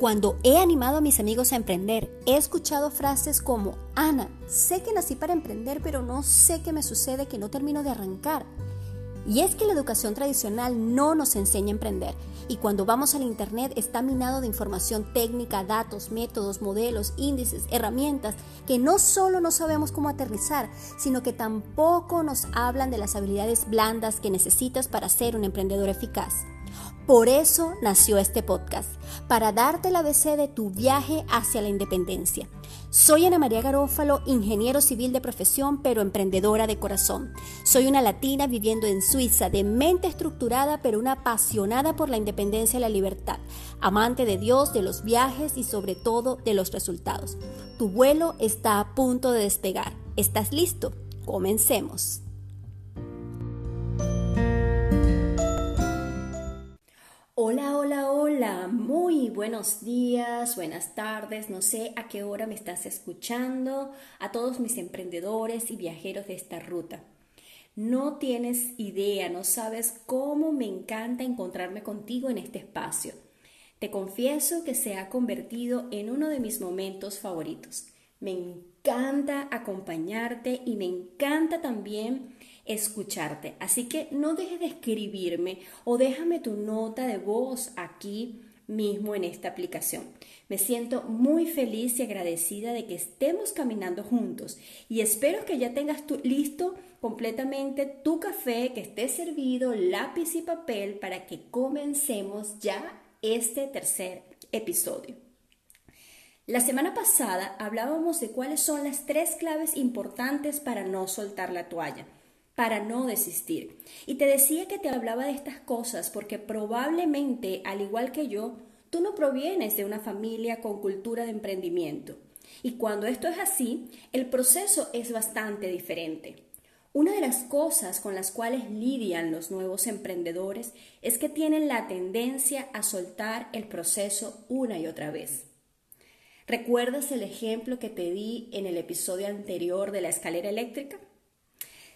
Cuando he animado a mis amigos a emprender, he escuchado frases como, Ana, sé que nací para emprender, pero no sé qué me sucede que no termino de arrancar. Y es que la educación tradicional no nos enseña a emprender. Y cuando vamos al Internet está minado de información técnica, datos, métodos, modelos, índices, herramientas que no solo no sabemos cómo aterrizar, sino que tampoco nos hablan de las habilidades blandas que necesitas para ser un emprendedor eficaz. Por eso nació este podcast, para darte la ABC de tu viaje hacia la independencia. Soy Ana María Garófalo, ingeniero civil de profesión, pero emprendedora de corazón. Soy una latina viviendo en Suiza, de mente estructurada, pero una apasionada por la independencia y la libertad, amante de Dios, de los viajes y sobre todo de los resultados. Tu vuelo está a punto de despegar. ¿Estás listo? Comencemos. Muy buenos días, buenas tardes, no sé a qué hora me estás escuchando, a todos mis emprendedores y viajeros de esta ruta. No tienes idea, no sabes cómo me encanta encontrarme contigo en este espacio. Te confieso que se ha convertido en uno de mis momentos favoritos. Me encanta acompañarte y me encanta también escucharte. Así que no dejes de escribirme o déjame tu nota de voz aquí mismo en esta aplicación. Me siento muy feliz y agradecida de que estemos caminando juntos y espero que ya tengas listo completamente tu café, que esté servido, lápiz y papel para que comencemos ya este tercer episodio. La semana pasada hablábamos de cuáles son las tres claves importantes para no soltar la toalla para no desistir. Y te decía que te hablaba de estas cosas porque probablemente, al igual que yo, tú no provienes de una familia con cultura de emprendimiento. Y cuando esto es así, el proceso es bastante diferente. Una de las cosas con las cuales lidian los nuevos emprendedores es que tienen la tendencia a soltar el proceso una y otra vez. ¿Recuerdas el ejemplo que te di en el episodio anterior de la escalera eléctrica?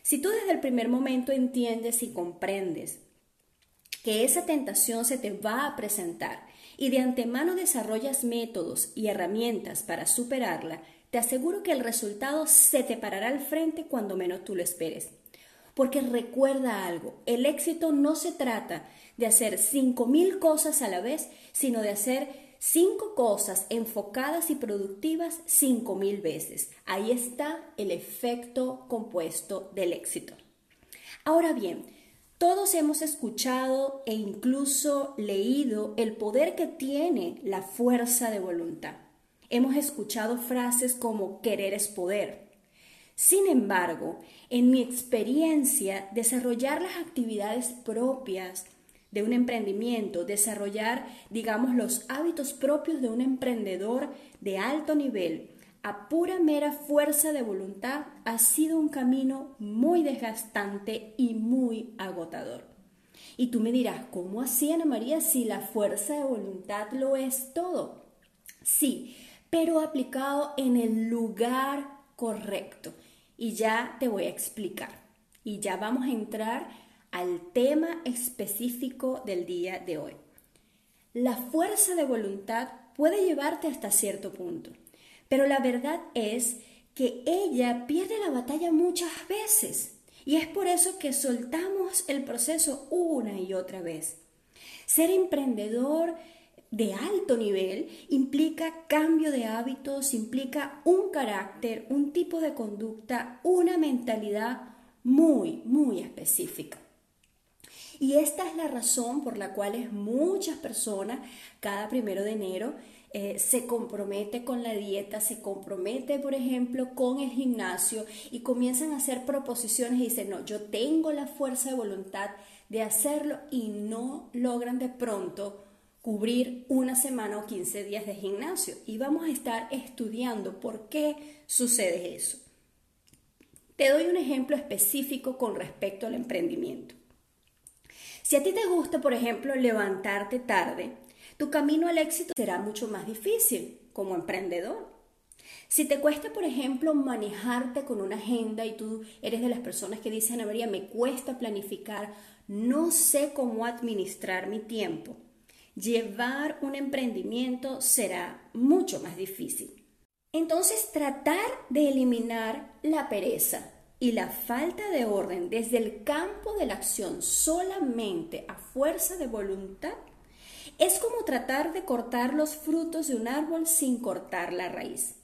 Si tú desde el primer momento entiendes y comprendes que esa tentación se te va a presentar y de antemano desarrollas métodos y herramientas para superarla, te aseguro que el resultado se te parará al frente cuando menos tú lo esperes. Porque recuerda algo, el éxito no se trata de hacer 5.000 cosas a la vez, sino de hacer Cinco cosas enfocadas y productivas cinco mil veces. Ahí está el efecto compuesto del éxito. Ahora bien, todos hemos escuchado e incluso leído el poder que tiene la fuerza de voluntad. Hemos escuchado frases como querer es poder. Sin embargo, en mi experiencia, desarrollar las actividades propias de un emprendimiento, desarrollar, digamos, los hábitos propios de un emprendedor de alto nivel a pura mera fuerza de voluntad ha sido un camino muy desgastante y muy agotador. Y tú me dirás, ¿cómo así, Ana María, si la fuerza de voluntad lo es todo? Sí, pero aplicado en el lugar correcto. Y ya te voy a explicar. Y ya vamos a entrar al tema específico del día de hoy. La fuerza de voluntad puede llevarte hasta cierto punto, pero la verdad es que ella pierde la batalla muchas veces y es por eso que soltamos el proceso una y otra vez. Ser emprendedor de alto nivel implica cambio de hábitos, implica un carácter, un tipo de conducta, una mentalidad muy, muy específica. Y esta es la razón por la cual muchas personas cada primero de enero eh, se compromete con la dieta, se compromete, por ejemplo, con el gimnasio y comienzan a hacer proposiciones y dicen, no, yo tengo la fuerza de voluntad de hacerlo y no logran de pronto cubrir una semana o 15 días de gimnasio. Y vamos a estar estudiando por qué sucede eso. Te doy un ejemplo específico con respecto al emprendimiento. Si a ti te gusta, por ejemplo, levantarte tarde, tu camino al éxito será mucho más difícil como emprendedor. Si te cuesta, por ejemplo, manejarte con una agenda y tú eres de las personas que dicen, María, me cuesta planificar, no sé cómo administrar mi tiempo, llevar un emprendimiento será mucho más difícil. Entonces, tratar de eliminar la pereza y la falta de orden desde el campo de la acción solamente a fuerza de voluntad es como tratar de cortar los frutos de un árbol sin cortar la raíz,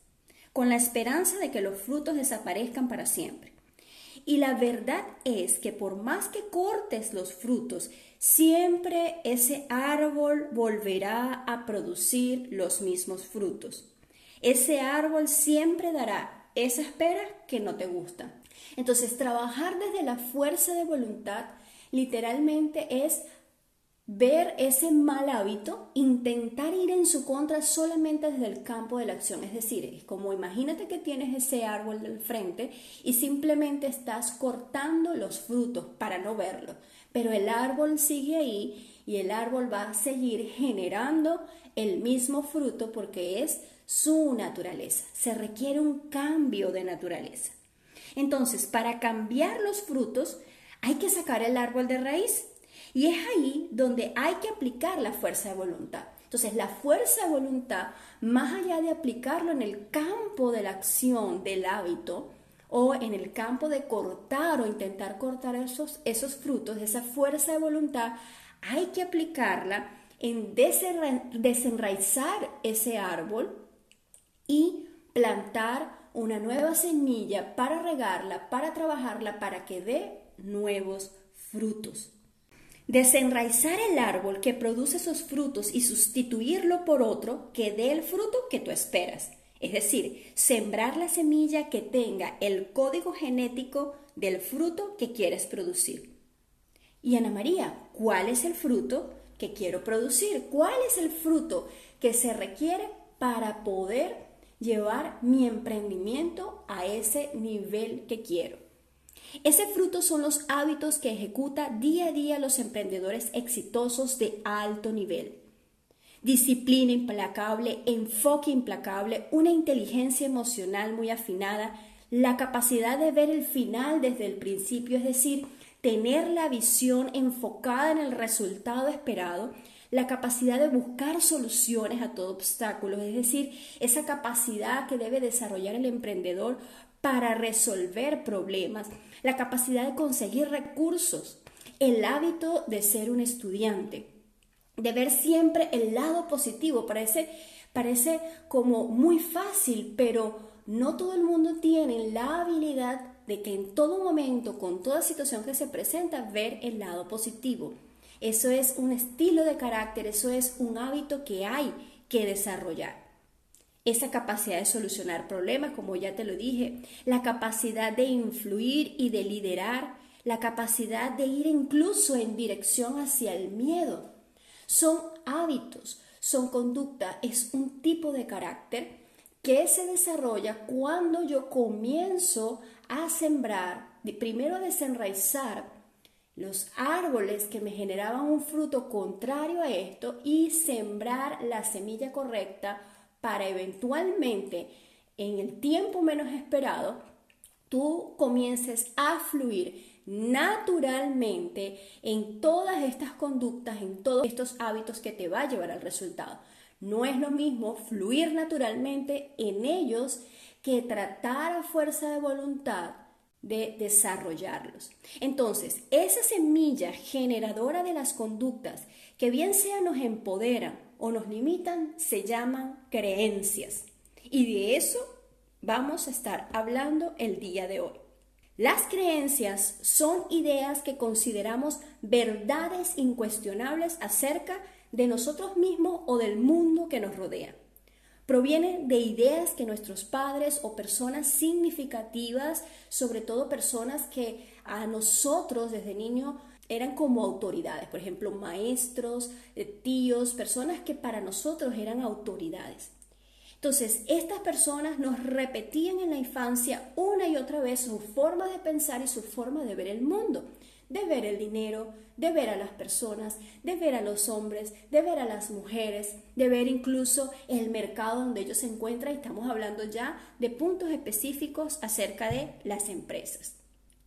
con la esperanza de que los frutos desaparezcan para siempre. Y la verdad es que por más que cortes los frutos, siempre ese árbol volverá a producir los mismos frutos. Ese árbol siempre dará esa espera que no te gusta. Entonces, trabajar desde la fuerza de voluntad literalmente es ver ese mal hábito, intentar ir en su contra solamente desde el campo de la acción. Es decir, es como imagínate que tienes ese árbol del frente y simplemente estás cortando los frutos para no verlo. Pero el árbol sigue ahí y el árbol va a seguir generando el mismo fruto porque es su naturaleza. Se requiere un cambio de naturaleza. Entonces, para cambiar los frutos, hay que sacar el árbol de raíz y es ahí donde hay que aplicar la fuerza de voluntad. Entonces, la fuerza de voluntad, más allá de aplicarlo en el campo de la acción, del hábito, o en el campo de cortar o intentar cortar esos, esos frutos, esa fuerza de voluntad, hay que aplicarla en desenraizar ese árbol y plantar una nueva semilla para regarla, para trabajarla, para que dé nuevos frutos. Desenraizar el árbol que produce esos frutos y sustituirlo por otro que dé el fruto que tú esperas. Es decir, sembrar la semilla que tenga el código genético del fruto que quieres producir. Y Ana María, ¿cuál es el fruto que quiero producir? ¿Cuál es el fruto que se requiere para poder llevar mi emprendimiento a ese nivel que quiero? Ese fruto son los hábitos que ejecuta día a día los emprendedores exitosos de alto nivel. Disciplina implacable, enfoque implacable, una inteligencia emocional muy afinada, la capacidad de ver el final desde el principio, es decir, tener la visión enfocada en el resultado esperado, la capacidad de buscar soluciones a todo obstáculo, es decir, esa capacidad que debe desarrollar el emprendedor para resolver problemas, la capacidad de conseguir recursos, el hábito de ser un estudiante, de ver siempre el lado positivo. Parece, parece como muy fácil, pero no todo el mundo tiene la habilidad de que en todo momento, con toda situación que se presenta, ver el lado positivo. Eso es un estilo de carácter, eso es un hábito que hay que desarrollar esa capacidad de solucionar problemas, como ya te lo dije, la capacidad de influir y de liderar, la capacidad de ir incluso en dirección hacia el miedo. Son hábitos, son conducta, es un tipo de carácter que se desarrolla cuando yo comienzo a sembrar, primero a desenraizar los árboles que me generaban un fruto contrario a esto y sembrar la semilla correcta para eventualmente, en el tiempo menos esperado, tú comiences a fluir naturalmente en todas estas conductas, en todos estos hábitos que te va a llevar al resultado. No es lo mismo fluir naturalmente en ellos que tratar a fuerza de voluntad de desarrollarlos. Entonces, esa semilla generadora de las conductas que bien sea nos empoderan o nos limitan se llaman creencias. Y de eso vamos a estar hablando el día de hoy. Las creencias son ideas que consideramos verdades incuestionables acerca de nosotros mismos o del mundo que nos rodea. Provienen de ideas que nuestros padres o personas significativas, sobre todo personas que a nosotros desde niño eran como autoridades, por ejemplo, maestros, eh, tíos, personas que para nosotros eran autoridades. Entonces, estas personas nos repetían en la infancia una y otra vez su forma de pensar y su forma de ver el mundo, de ver el dinero, de ver a las personas, de ver a los hombres, de ver a las mujeres, de ver incluso el mercado donde ellos se encuentran estamos hablando ya de puntos específicos acerca de las empresas.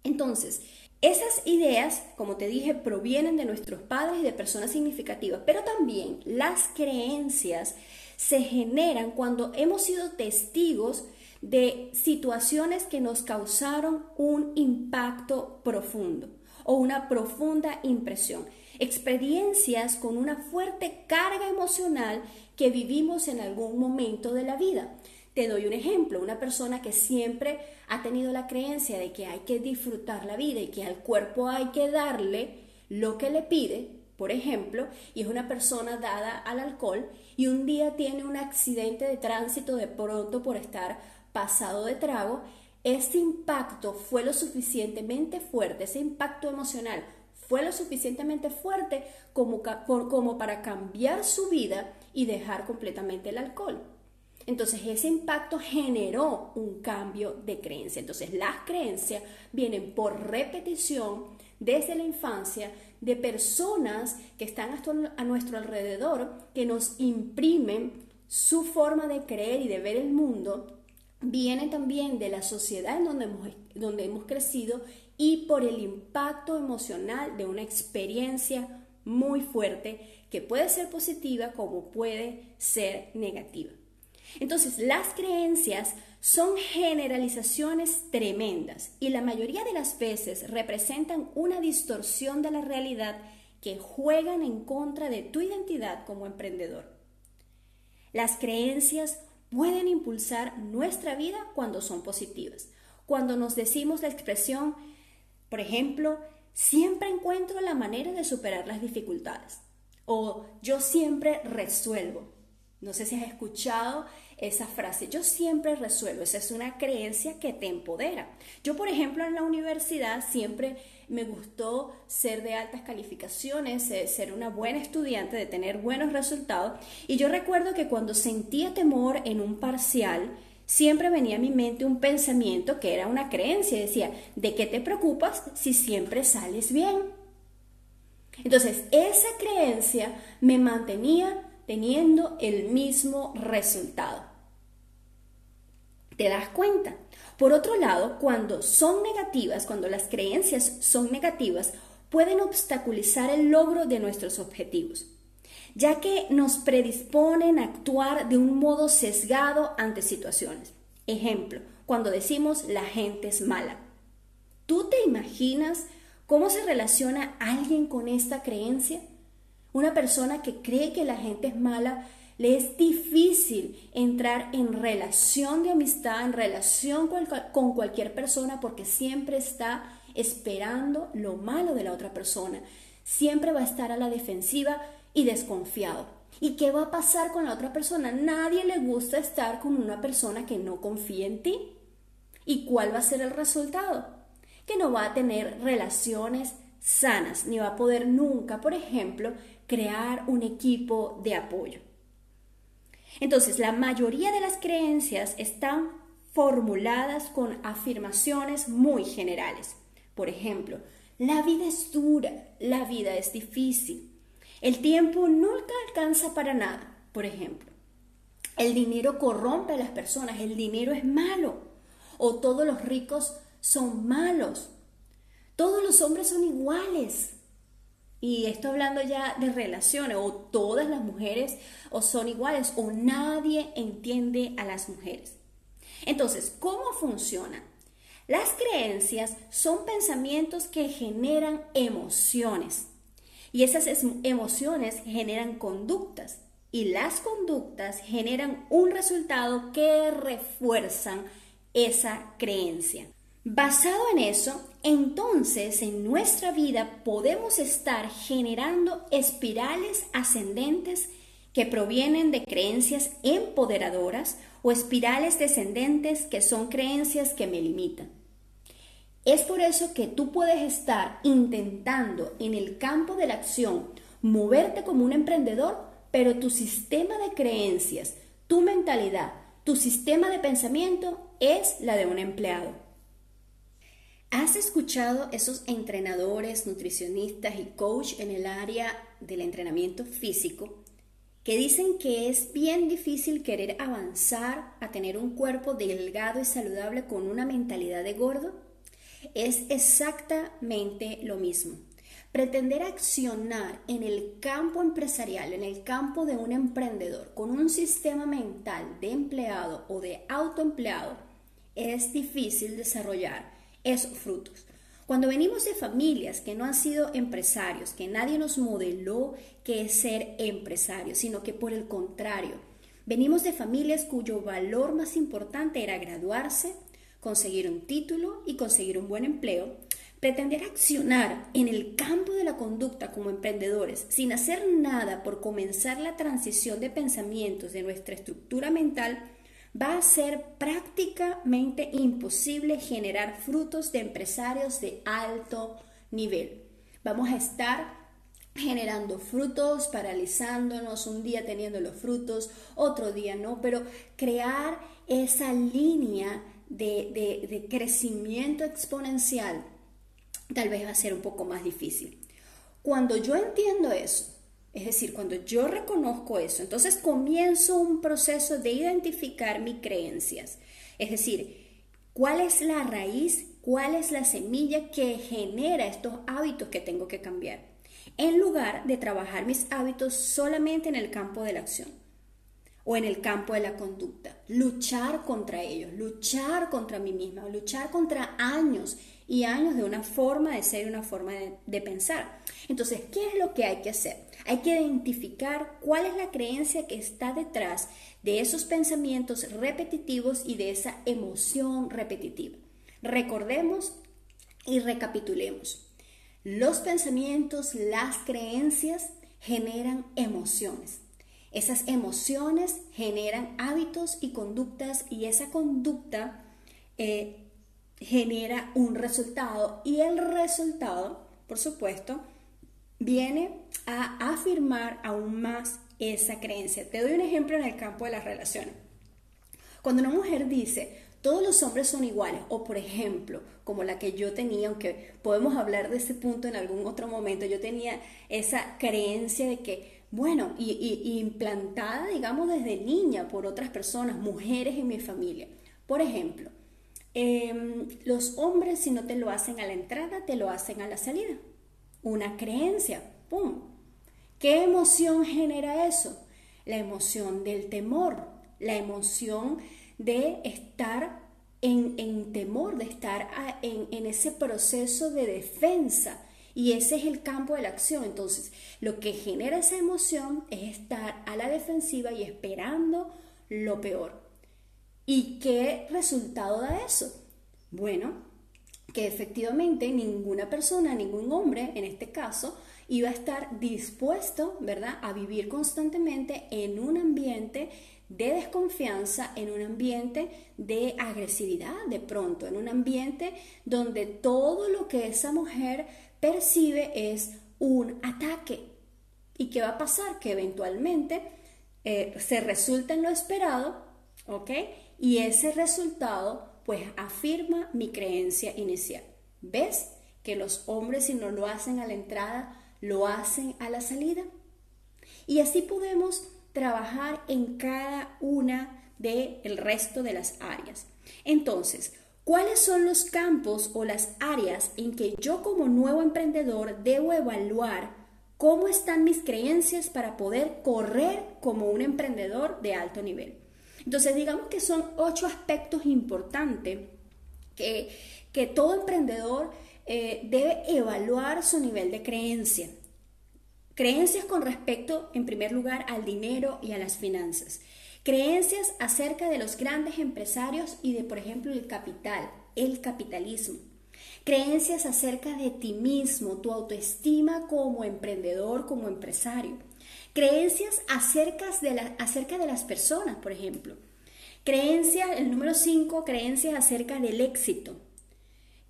Entonces, Esas ideas, como te dije, provienen de nuestros padres y de personas significativas, pero también las creencias se generan cuando hemos sido testigos de situaciones que nos causaron un impacto profundo o una profunda impresión, experiencias con una fuerte carga emocional que vivimos en algún momento de la vida. Te doy un ejemplo, una persona que siempre ha tenido la creencia de que hay que disfrutar la vida y que al cuerpo hay que darle lo que le pide, por ejemplo, y es una persona dada al alcohol y un día tiene un accidente de tránsito de pronto por estar pasado de trago, ese impacto fue lo suficientemente fuerte, ese impacto emocional fue lo suficientemente fuerte como, como para cambiar su vida y dejar completamente el alcohol. Entonces ese impacto generó un cambio de creencia. Entonces las creencias vienen por repetición desde la infancia de personas que están a nuestro alrededor, que nos imprimen su forma de creer y de ver el mundo. Viene también de la sociedad en donde hemos, donde hemos crecido y por el impacto emocional de una experiencia muy fuerte que puede ser positiva como puede ser negativa. Entonces, las creencias son generalizaciones tremendas y la mayoría de las veces representan una distorsión de la realidad que juegan en contra de tu identidad como emprendedor. Las creencias pueden impulsar nuestra vida cuando son positivas. Cuando nos decimos la expresión, por ejemplo, siempre encuentro la manera de superar las dificultades o yo siempre resuelvo. No sé si has escuchado esa frase, yo siempre resuelvo, esa es una creencia que te empodera. Yo, por ejemplo, en la universidad siempre me gustó ser de altas calificaciones, ser una buena estudiante, de tener buenos resultados. Y yo recuerdo que cuando sentía temor en un parcial, siempre venía a mi mente un pensamiento que era una creencia, decía, ¿de qué te preocupas si siempre sales bien? Entonces, esa creencia me mantenía teniendo el mismo resultado. ¿Te das cuenta? Por otro lado, cuando son negativas, cuando las creencias son negativas, pueden obstaculizar el logro de nuestros objetivos, ya que nos predisponen a actuar de un modo sesgado ante situaciones. Ejemplo, cuando decimos la gente es mala. ¿Tú te imaginas cómo se relaciona alguien con esta creencia? Una persona que cree que la gente es mala, le es difícil entrar en relación de amistad, en relación con, cualquier persona, porque siempre está esperando lo malo de la otra persona. Siempre va a estar a la defensiva y desconfiado. ¿Y qué va a pasar con la otra persona? Nadie le gusta estar con una persona que no confía en ti. ¿Y cuál va a ser el resultado? Que no va a tener relaciones sanas, ni va a poder nunca, por ejemplo, crear un equipo de apoyo. Entonces, la mayoría de las creencias están formuladas con afirmaciones muy generales. Por ejemplo, la vida es dura, la vida es difícil, el tiempo nunca alcanza para nada, por ejemplo. El dinero corrompe a las personas, el dinero es malo, o todos los ricos son malos, todos los hombres son iguales, y esto hablando ya de relaciones, o todas las mujeres o son iguales, o nadie entiende a las mujeres. Entonces, ¿cómo funciona? Las creencias son pensamientos que generan emociones. Y esas emociones generan conductas. Y las conductas generan un resultado que refuerzan esa creencia. Basado en eso, entonces en nuestra vida podemos estar generando espirales ascendentes que provienen de creencias empoderadoras o espirales descendentes que son creencias que me limitan. Es por eso que tú puedes estar intentando en el campo de la acción moverte como un emprendedor, pero tu sistema de creencias, tu mentalidad, tu sistema de pensamiento es la de un empleado. ¿Has escuchado esos entrenadores, nutricionistas y coach en el área del entrenamiento físico que dicen que es bien difícil querer avanzar a tener un cuerpo delgado y saludable con una mentalidad de gordo? Es exactamente lo mismo. Pretender accionar en el campo empresarial, en el campo de un emprendedor, con un sistema mental de empleado o de autoempleado, es difícil desarrollar esos frutos. Cuando venimos de familias que no han sido empresarios, que nadie nos modeló que es ser empresario, sino que por el contrario, venimos de familias cuyo valor más importante era graduarse, conseguir un título y conseguir un buen empleo, Pretender accionar en el campo de la conducta como emprendedores sin hacer nada por comenzar la transición de pensamientos de nuestra estructura mental va a ser prácticamente imposible generar frutos de empresarios de alto nivel. Vamos a estar generando frutos, paralizándonos, un día teniendo los frutos, otro día no, pero crear esa línea de, de crecimiento exponencial tal vez va a ser un poco más difícil. Cuando yo entiendo eso, es decir, cuando yo reconozco eso, entonces comienzo un proceso de identificar mis creencias. Es decir, cuál es la raíz, cuál es la semilla que genera estos hábitos que tengo que cambiar, en lugar de trabajar mis hábitos solamente en el campo de la acción o en el campo de la conducta. Luchar contra ellos, luchar contra mí misma, luchar contra años y años de una forma de ser y una forma de, pensar. Entonces, ¿qué es lo que hay que hacer? Hay que identificar cuál es la creencia que está detrás de esos pensamientos repetitivos y de esa emoción repetitiva. Recordemos y recapitulemos. Los pensamientos, las creencias generan emociones. Esas emociones generan hábitos y conductas y esa conducta eh, genera un resultado y el resultado, por supuesto, viene a afirmar aún más esa creencia. Te doy un ejemplo en el campo de las relaciones. Cuando una mujer dice, todos los hombres son iguales, o por ejemplo, como la que yo tenía, aunque podemos hablar de ese punto en algún otro momento, yo tenía esa creencia de que, bueno, y, implantada, digamos, desde niña por otras personas, mujeres en mi familia. Por ejemplo, Em, los hombres si no te lo hacen a la entrada, te lo hacen a la salida. Una creencia, ¡pum! ¿Qué emoción genera eso? La emoción del temor, la emoción de estar en, temor, de estar en, en ese proceso de defensa. Y ese es el campo de la acción. Entonces, lo que genera esa emoción es estar a la defensiva y esperando lo peor. ¿Y qué resultado da eso? Bueno, que efectivamente ninguna persona, ningún hombre en este caso, iba a estar dispuesto, ¿verdad?, a vivir constantemente en un ambiente de desconfianza, en un ambiente de agresividad de pronto, en un ambiente donde todo lo que esa mujer percibe es un ataque. ¿Y qué va a pasar? Que eventualmente eh, se resulta en lo esperado, ¿ok? Y ese resultado pues afirma mi creencia inicial. ¿Ves que los hombres si no lo hacen a la entrada, lo hacen a la salida? Y así podemos trabajar en cada una del el resto de las áreas. Entonces, ¿cuáles son los campos o las áreas en que yo como nuevo emprendedor debo evaluar cómo están mis creencias para poder correr como un emprendedor de alto nivel? Entonces, digamos que son ocho aspectos importantes que, que todo emprendedor eh, debe evaluar su nivel de creencia. Creencias con respecto, en primer lugar, al dinero y a las finanzas. Creencias acerca de los grandes empresarios y de, por ejemplo, el capital, el capitalismo. Creencias acerca de ti mismo, tu autoestima como emprendedor, como empresario. Creencias acerca de, acerca de las personas, por ejemplo. Creencia, el número 5, creencias acerca del éxito.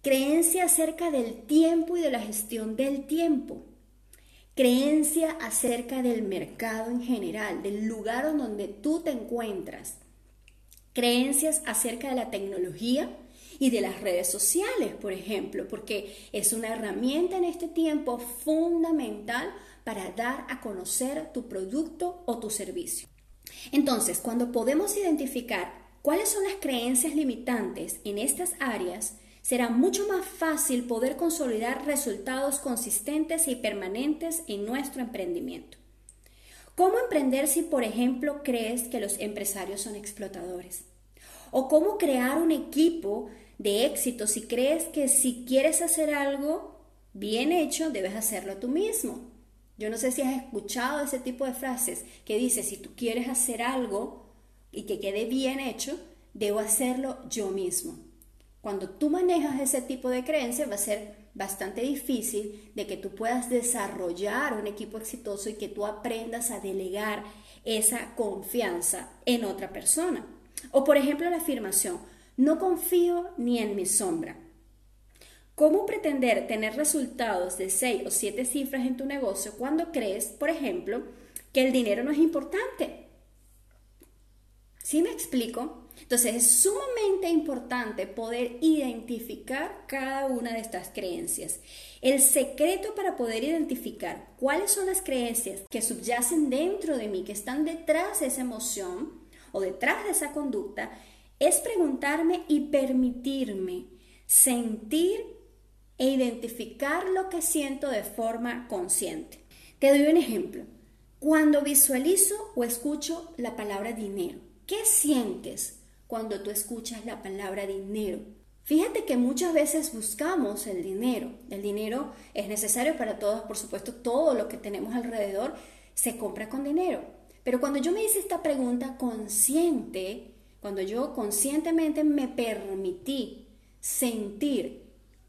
Creencia acerca del tiempo y de la gestión del tiempo. Creencia acerca del mercado en general, del lugar en donde tú te encuentras. Creencias acerca de la tecnología y de las redes sociales, por ejemplo, porque es una herramienta en este tiempo fundamental para dar a conocer tu producto o tu servicio. Entonces, cuando podemos identificar cuáles son las creencias limitantes en estas áreas, será mucho más fácil poder consolidar resultados consistentes y permanentes en nuestro emprendimiento. ¿Cómo emprender si, por ejemplo, crees que los empresarios son explotadores? ¿O cómo crear un equipo de éxito si crees que si quieres hacer algo bien hecho, debes hacerlo tú mismo? Yo no sé si has escuchado ese tipo de frases que dice, si tú quieres hacer algo y que quede bien hecho, debo hacerlo yo mismo. Cuando tú manejas ese tipo de creencias va a ser bastante difícil de que tú puedas desarrollar un equipo exitoso y que tú aprendas a delegar esa confianza en otra persona. O por ejemplo la afirmación, no confío ni en mi sombra. ¿Cómo pretender tener resultados de 6 o 7 cifras en tu negocio cuando crees, por ejemplo, que el dinero no es importante? ¿Sí me explico? Entonces es sumamente importante poder identificar cada una de estas creencias. El secreto para poder identificar cuáles son las creencias que subyacen dentro de mí, que están detrás de esa emoción o detrás de esa conducta, es preguntarme y permitirme sentir e identificar lo que siento de forma consciente. Te doy un ejemplo. Cuando visualizo o escucho la palabra dinero, ¿qué sientes? cuando tú escuchas la palabra dinero. Fíjate que muchas veces buscamos el dinero. El dinero es necesario para todos, por supuesto, todo lo que tenemos alrededor se compra con dinero. Pero cuando yo me hice esta pregunta consciente, cuando yo conscientemente me permití sentir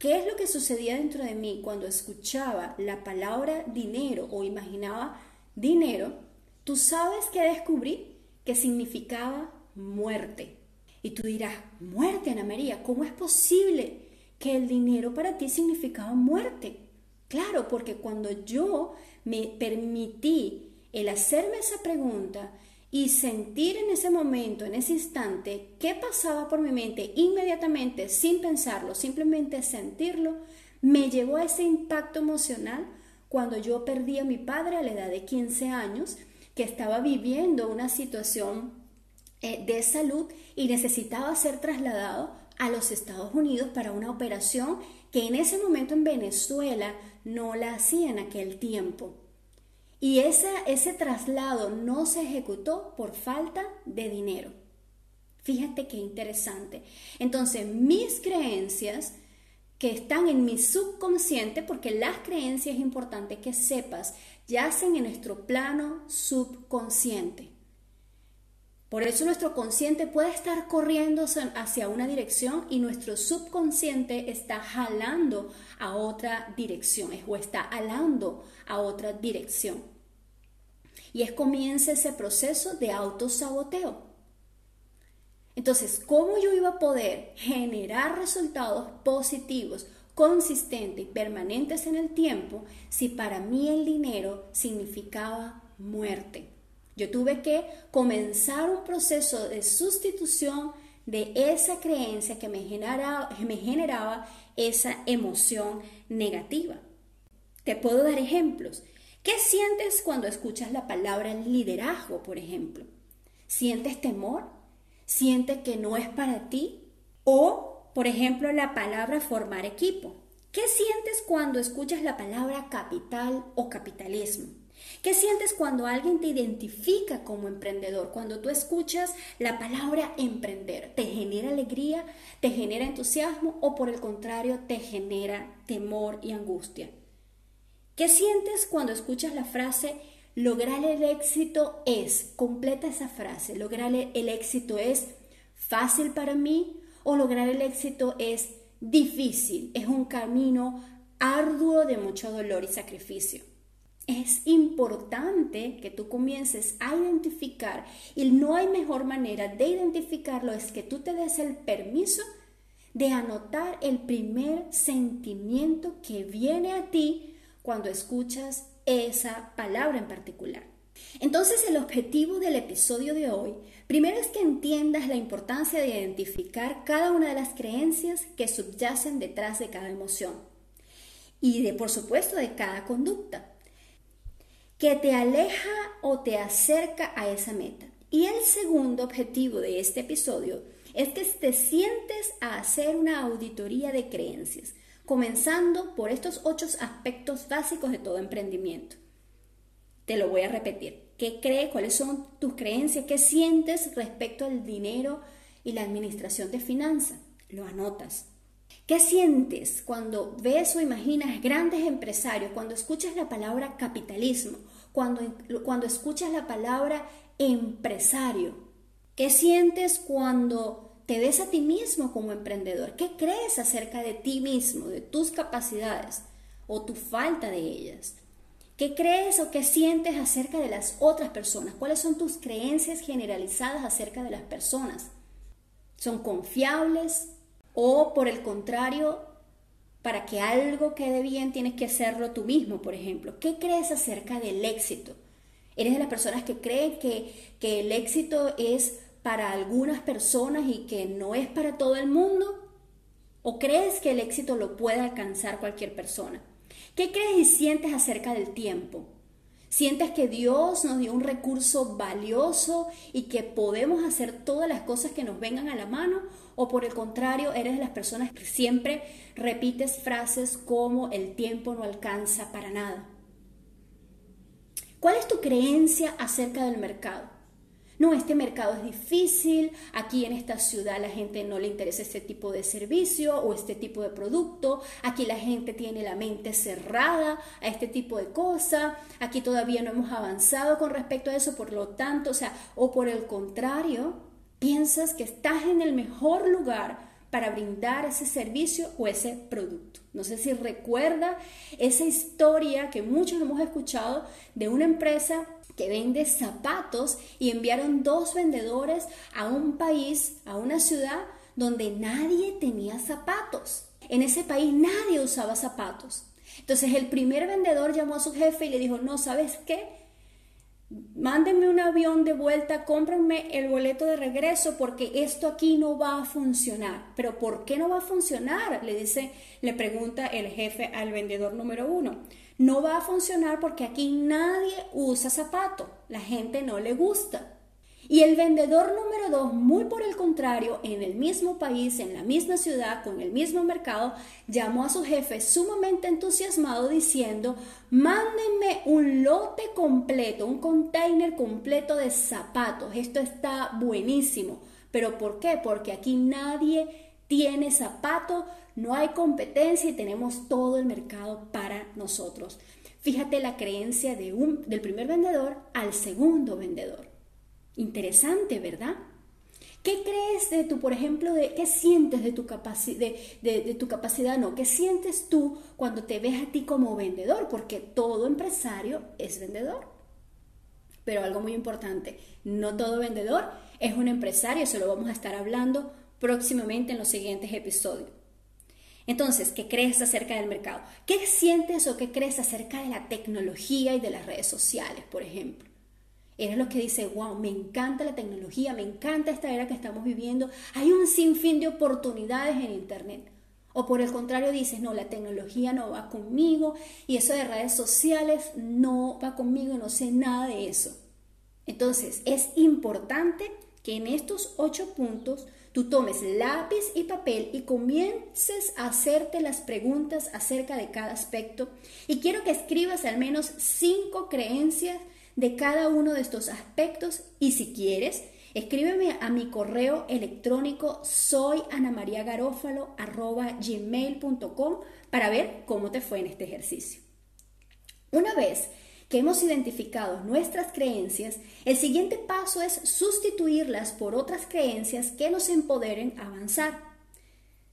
qué es lo que sucedía dentro de mí cuando escuchaba la palabra dinero o imaginaba dinero, tú sabes que descubrí que significaba muerte. Y tú dirás, muerte, Ana María, ¿cómo es posible que el dinero para ti significaba muerte? Claro, porque cuando yo me permití el hacerme esa pregunta y sentir en ese momento, en ese instante, qué pasaba por mi mente inmediatamente, sin pensarlo, simplemente sentirlo, me llevó a ese impacto emocional cuando yo perdí a mi padre a la edad de 15 años, que estaba viviendo una situación eh, de salud y necesitaba ser trasladado a los Estados Unidos para una operación que en ese momento en Venezuela no la hacía en aquel tiempo. Y ese, ese traslado no se ejecutó por falta de dinero. Fíjate qué interesante. Entonces, mis creencias que están en mi subconsciente, porque las creencias es importante que sepas, yacen en nuestro plano subconsciente. Por eso nuestro consciente puede estar corriendo hacia una dirección y nuestro subconsciente está jalando a otra dirección o está alando a otra dirección. Y es comienza ese proceso de autosaboteo. Entonces, ¿cómo yo iba a poder generar resultados positivos, consistentes y permanentes en el tiempo si para mí el dinero significaba muerte? Yo tuve que comenzar un proceso de sustitución de esa creencia que me generaba, me generaba esa emoción negativa. Te puedo dar ejemplos. ¿Qué sientes cuando escuchas la palabra liderazgo, por ejemplo? ¿Sientes temor? ¿Sientes que no es para ti? O, por ejemplo, la palabra formar equipo. ¿Qué sientes cuando escuchas la palabra capital o capitalismo? ¿Qué sientes cuando alguien te identifica como emprendedor? Cuando tú escuchas la palabra emprender, ¿te genera alegría, te genera entusiasmo o por el contrario te genera temor y angustia? ¿Qué sientes cuando escuchas la frase lograr el éxito es? Completa esa frase. Lograr el éxito es fácil para mí o lograr el éxito es difícil. Es un camino arduo de mucho dolor y sacrificio es importante que tú comiences a identificar y no hay mejor manera de identificarlo es que tú te des el permiso de anotar el primer sentimiento que viene a ti cuando escuchas esa palabra en particular. Entonces el objetivo del episodio de hoy, primero es que entiendas la importancia de identificar cada una de las creencias que subyacen detrás de cada emoción y de por supuesto de cada conducta que te aleja o te acerca a esa meta. Y el segundo objetivo de este episodio es que te sientes a hacer una auditoría de creencias, comenzando por estos ocho aspectos básicos de todo emprendimiento. Te lo voy a repetir. ¿Qué crees? ¿Cuáles son tus creencias? ¿Qué sientes respecto al dinero y la administración de finanzas? Lo anotas. ¿Qué sientes cuando ves o imaginas grandes empresarios, cuando escuchas la palabra capitalismo, cuando, cuando escuchas la palabra empresario? ¿Qué sientes cuando te ves a ti mismo como emprendedor? ¿Qué crees acerca de ti mismo, de tus capacidades o tu falta de ellas? ¿Qué crees o qué sientes acerca de las otras personas? ¿Cuáles son tus creencias generalizadas acerca de las personas? ¿Son confiables? ¿O por el contrario, para que algo quede bien tienes que hacerlo tú mismo, por ejemplo? ¿Qué crees acerca del éxito? ¿Eres de las personas que creen que, que el éxito es para algunas personas y que no es para todo el mundo? ¿O crees que el éxito lo puede alcanzar cualquier persona? ¿Qué crees y sientes acerca del tiempo? ¿Sientes que Dios nos dio un recurso valioso y que podemos hacer todas las cosas que nos vengan a la mano? ¿O por el contrario, eres de las personas que siempre repites frases como el tiempo no alcanza para nada? ¿Cuál es tu creencia acerca del mercado? No, este mercado es difícil, aquí en esta ciudad la gente no le interesa este tipo de servicio o este tipo de producto, aquí la gente tiene la mente cerrada a este tipo de cosas, aquí todavía no hemos avanzado con respecto a eso, por lo tanto, o sea, o por el contrario, piensas que estás en el mejor lugar para brindar ese servicio o ese producto. No sé si recuerda esa historia que muchos hemos escuchado de una empresa que vende zapatos y enviaron dos vendedores a un país, a una ciudad donde nadie tenía zapatos. En ese país nadie usaba zapatos. Entonces el primer vendedor llamó a su jefe y le dijo, no, ¿sabes qué? Mándenme un avión de vuelta, cómprenme el boleto de regreso porque esto aquí no va a funcionar. Pero ¿por qué no va a funcionar? Le dice, le pregunta el jefe al vendedor número uno. No va a funcionar porque aquí nadie usa zapato, la gente no le gusta. Y el vendedor número dos, muy por el contrario, en el mismo país, en la misma ciudad, con el mismo mercado, llamó a su jefe sumamente entusiasmado diciendo, mándenme un lote completo, un container completo de zapatos. Esto está buenísimo. ¿Pero por qué? Porque aquí nadie tiene zapato, no hay competencia y tenemos todo el mercado para nosotros. Fíjate la creencia de un, del primer vendedor al segundo vendedor. Interesante, ¿verdad? ¿Qué crees de tu, por ejemplo, de qué sientes de tu, de, de, tu capacidad? No, ¿qué sientes tú cuando te ves a ti como vendedor? Porque todo empresario es vendedor. Pero algo muy importante, no todo vendedor es un empresario, eso lo vamos a estar hablando próximamente en los siguientes episodios. Entonces, ¿qué crees acerca del mercado? ¿Qué sientes o qué crees acerca de la tecnología y de las redes sociales, por ejemplo? Eres lo que dice, wow, me encanta la tecnología, me encanta esta era que estamos viviendo, hay un sinfín de oportunidades en Internet. O por el contrario dices, no, la tecnología no va conmigo y eso de redes sociales no va conmigo, no sé nada de eso. Entonces, es importante que en estos ocho puntos tú tomes lápiz y papel y comiences a hacerte las preguntas acerca de cada aspecto. Y quiero que escribas al menos cinco creencias de cada uno de estos aspectos y si quieres, escríbeme a mi correo electrónico soy para ver cómo te fue en este ejercicio. Una vez que hemos identificado nuestras creencias, el siguiente paso es sustituirlas por otras creencias que nos empoderen a avanzar.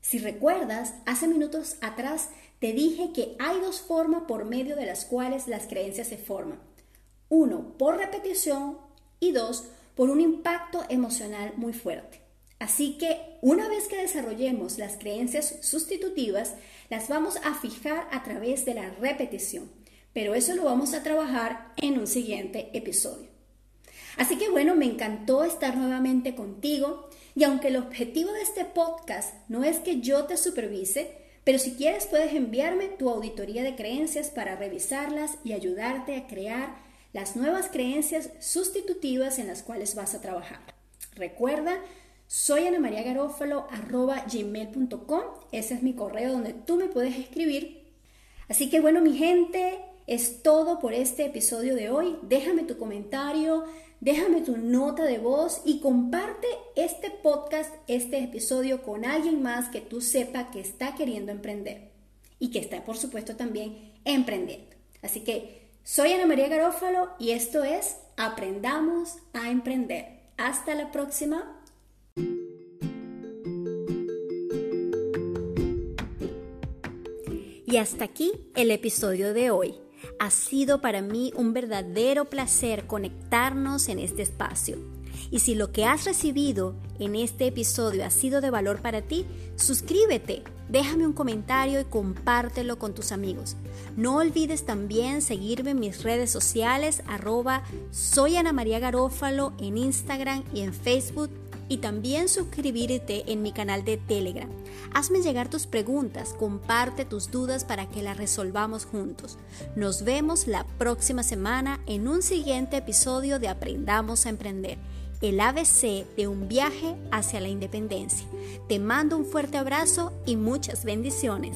Si recuerdas, hace minutos atrás te dije que hay dos formas por medio de las cuales las creencias se forman. Uno, por repetición y dos, por un impacto emocional muy fuerte. Así que una vez que desarrollemos las creencias sustitutivas, las vamos a fijar a través de la repetición. Pero eso lo vamos a trabajar en un siguiente episodio. Así que bueno, me encantó estar nuevamente contigo y aunque el objetivo de este podcast no es que yo te supervise, pero si quieres puedes enviarme tu auditoría de creencias para revisarlas y ayudarte a crear las nuevas creencias sustitutivas en las cuales vas a trabajar. Recuerda, Soy Ana María Garófalo, gmail.com. Ese es mi correo donde tú me puedes escribir. Así que bueno, mi gente, es todo por este episodio de hoy. Déjame tu comentario, déjame tu nota de voz y comparte este podcast, este episodio con alguien más que tú sepa que está queriendo emprender y que está, por supuesto, también emprendiendo. Así que soy Ana María Garófalo y esto es Aprendamos a Emprender. Hasta la próxima. Y hasta aquí el episodio de hoy. Ha sido para mí un verdadero placer conectarnos en este espacio. Y si lo que has recibido en este episodio ha sido de valor para ti, suscríbete, déjame un comentario y compártelo con tus amigos. No olvides también seguirme en mis redes sociales, arroba soy Ana María Garófalo en Instagram y en Facebook y también suscribirte en mi canal de Telegram. Hazme llegar tus preguntas, comparte tus dudas para que las resolvamos juntos. Nos vemos la próxima semana en un siguiente episodio de Aprendamos a Emprender, el ABC de un viaje hacia la independencia. Te mando un fuerte abrazo y muchas bendiciones.